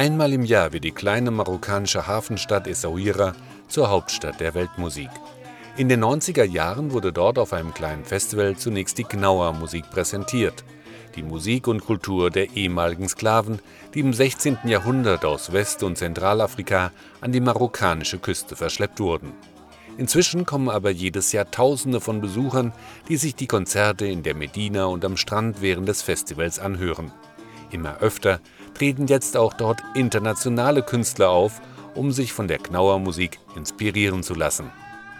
Einmal im Jahr wird die kleine marokkanische Hafenstadt Essaouira zur Hauptstadt der Weltmusik. In den 90er Jahren wurde dort auf einem kleinen Festival zunächst die Gnauer Musik präsentiert. Die Musik und Kultur der ehemaligen Sklaven, die im 16. Jahrhundert aus West- und Zentralafrika an die marokkanische Küste verschleppt wurden. Inzwischen kommen aber jedes Jahr Tausende von Besuchern, die sich die Konzerte in der Medina und am Strand während des Festivals anhören. Immer öfter treten jetzt auch dort internationale Künstler auf, um sich von der Knauer Musik inspirieren zu lassen.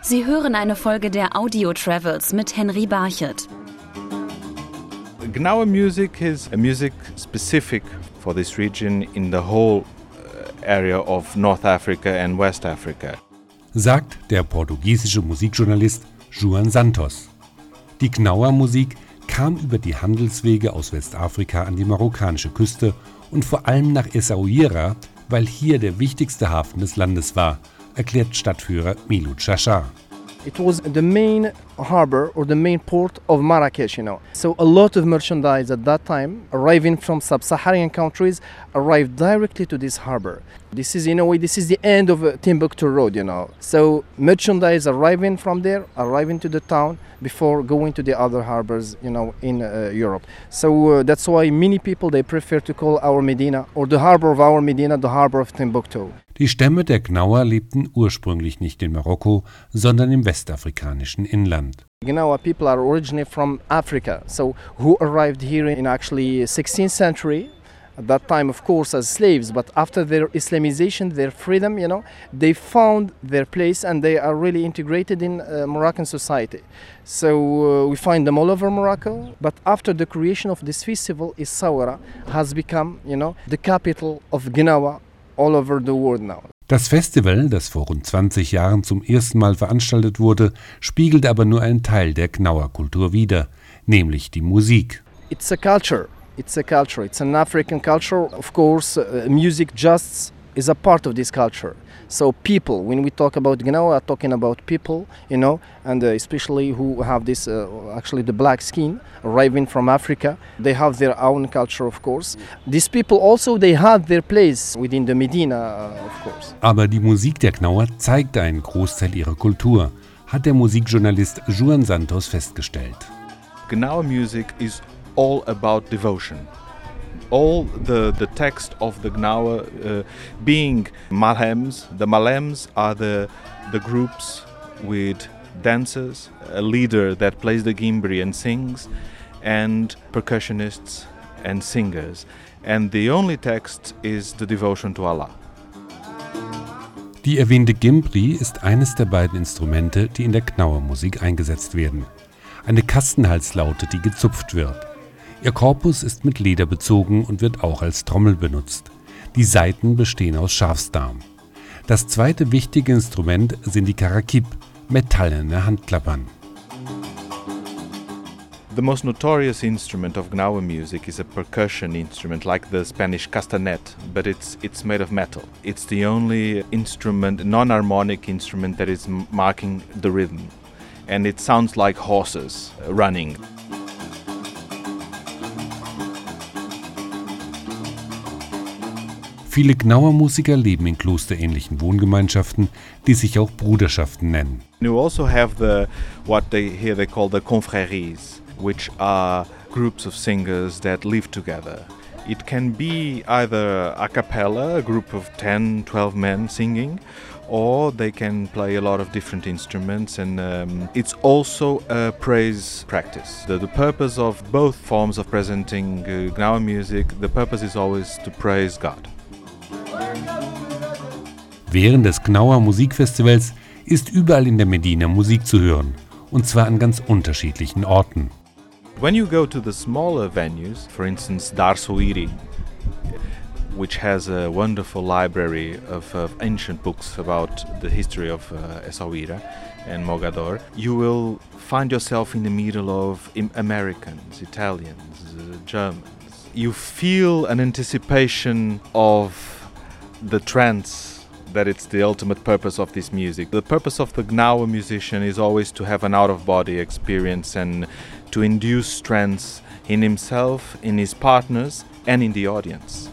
Sie hören eine Folge der Audio Travels mit Henry Barchet. Gnawa music is a music specific for this region in the whole uh, area of North Africa and West Africa. Sagt der portugiesische Musikjournalist Juan Santos. Die Gnauer Musik kam über die Handelswege aus Westafrika an die marokkanische Küste und vor allem nach Essaouira, weil hier der wichtigste Hafen des Landes war, erklärt Stadtführer Milou Chachar. It was the main harbor or the main port of Marrakesh, you know. So a lot of merchandise at that time arriving from sub-Saharan countries arrived directly to this harbor. This is in a way this is the end of uh, Timbuktu road, you know. So merchandise arriving from there, arriving to the town before going to the other harbors, you know, in uh, Europe. So uh, that's why many people they prefer to call our Medina or the harbor of our Medina the harbor of Timbuktu. Die Stämme der Gnauer lebten ursprünglich nicht in Marokko, sondern im westafrikanischen Inland. Gnawa people are originally from Africa, so who arrived here in actually 16th century. At that time, of course, as slaves, but after their Islamization, their freedom, you know, they found their place and they are really integrated in uh, Moroccan society. So uh, we find them all over Morocco. But after the creation of this festival, Essaouira has become, you know, the capital of Gnawa all over the world now. Das Festival, das vor rund 20 Jahren zum ersten Mal veranstaltet wurde, spiegelt aber nur einen Teil der Gnauer Kultur wider, nämlich die Musik. It's a culture. It's a culture. It's an African culture. Of course, uh, music just is a part of this culture. So people, when we talk about Gnawa, we are talking about people, you know, and uh, especially who have this, uh, actually the black skin, arriving from Africa. They have their own culture, of course. These people also, they had their place within the Medina, uh, of course. Aber die Musik der Gnauer zeigt einen Großteil ihrer Kultur, hat der Musikjournalist Juan Santos festgestellt. Gnawa music is all about devotion. All the, the text of the Gnawa uh, being Malhems. The Malhems are the, the groups with dancers, a leader that plays the gimbri and sings, and percussionists and singers. And the only text is the devotion to Allah. Die erwähnte Gimbri ist eines der beiden Instrumente, die in der Knauer Musik eingesetzt werden. Eine Kastenhalslaute, die gezupft wird. Ihr Korpus ist mit Leder bezogen und wird auch als Trommel benutzt. Die Saiten bestehen aus Schafsdarm. Das zweite wichtige Instrument sind die Karakib, metallene Handklappern. The most notorious instrument of Gnawa music is a percussion instrument like the Spanish castanet, but it's it's made of metal. It's the only instrument, non-harmonic instrument that is marking the rhythm, and it sounds like horses running. Viele Gnauer Musiker leben in klosterähnlichen Wohngemeinschaften, die sich auch Bruderschaften nennen. You also have the what they here they call the confréries, which are groups of singers that live together. It can be either a cappella, a group of 10, 12 men singing, or they can play a lot of different instruments and um, it's also a praise practice the, the, purpose of both forms of presenting uh, Gnawa music the purpose is always to praise god Während des Gnauer Musikfestivals ist überall in der Medina Musik zu hören, und zwar an ganz unterschiedlichen Orten. When you go to the smaller venues, for instance Dar Souiri, which has a wonderful library of, of, ancient books about the history of uh, Essaouira and Mogador, you will find yourself in the middle of Americans, Italians, uh, Germans. You feel an anticipation of the trance that it's the ultimate purpose of this music. The purpose of the Gnawa musician is always to have an out of body experience and to induce trance in himself, in his partners, and in the audience.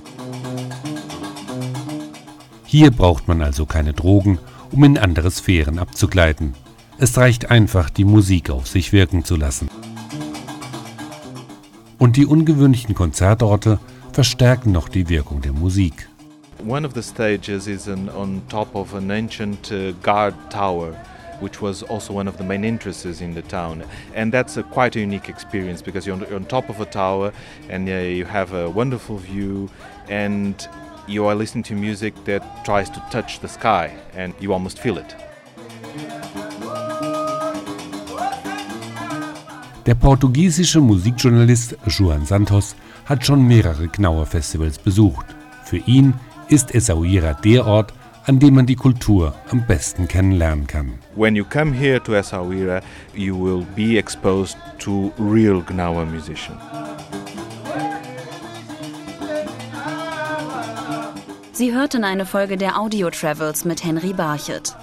Hier braucht man also keine Drogen, um in andere Sphären abzugleiten. Es reicht einfach, die Musik auf sich wirken zu lassen. Und die ungewöhnlichen Konzertorte verstärken noch die Wirkung der Musik. One of the stages is an, on top of an ancient uh, guard tower. which was also one of the main interests in the town. And that's a quite a unique experience because you're on, you're on top of a tower and uh, you have a wonderful view and you are listening to music that tries to touch the sky and you almost feel it. Der portugiesische Musikjournalist Joan Santos hat schon mehrere Knauer Festivals besucht. Für ihn ist Essaouira der Ort, an dem man die Kultur am besten kennenlernen kann. When you come here to Essaouira, you will be exposed to real Gnawa musicians. Sie hörten eine Folge der Audio Travels mit Henry Barchet.